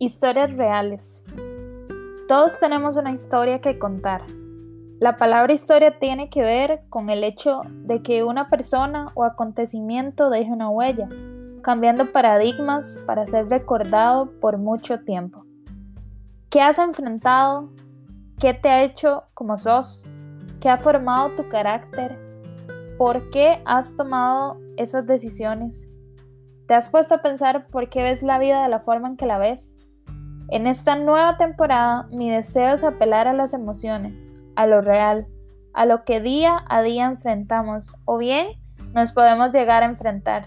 Historias reales. Todos tenemos una historia que contar. La palabra historia tiene que ver con el hecho de que una persona o acontecimiento deje una huella, cambiando paradigmas para ser recordado por mucho tiempo. ¿Qué has enfrentado? ¿Qué te ha hecho como sos? ¿Qué ha formado tu carácter? ¿Por qué has tomado esas decisiones? ¿Te has puesto a pensar por qué ves la vida de la forma en que la ves? En esta nueva temporada mi deseo es apelar a las emociones, a lo real, a lo que día a día enfrentamos o bien nos podemos llegar a enfrentar.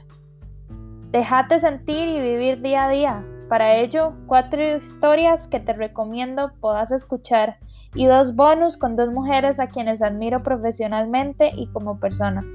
Déjate sentir y vivir día a día. Para ello, cuatro historias que te recomiendo puedas escuchar y dos bonus con dos mujeres a quienes admiro profesionalmente y como personas.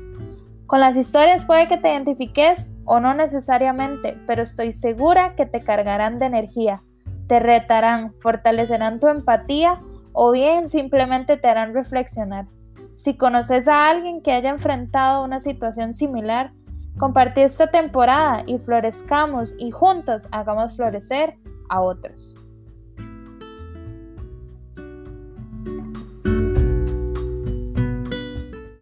Con las historias puede que te identifiques o no necesariamente, pero estoy segura que te cargarán de energía te retarán, fortalecerán tu empatía o bien simplemente te harán reflexionar. Si conoces a alguien que haya enfrentado una situación similar, compartí esta temporada y florezcamos y juntos hagamos florecer a otros.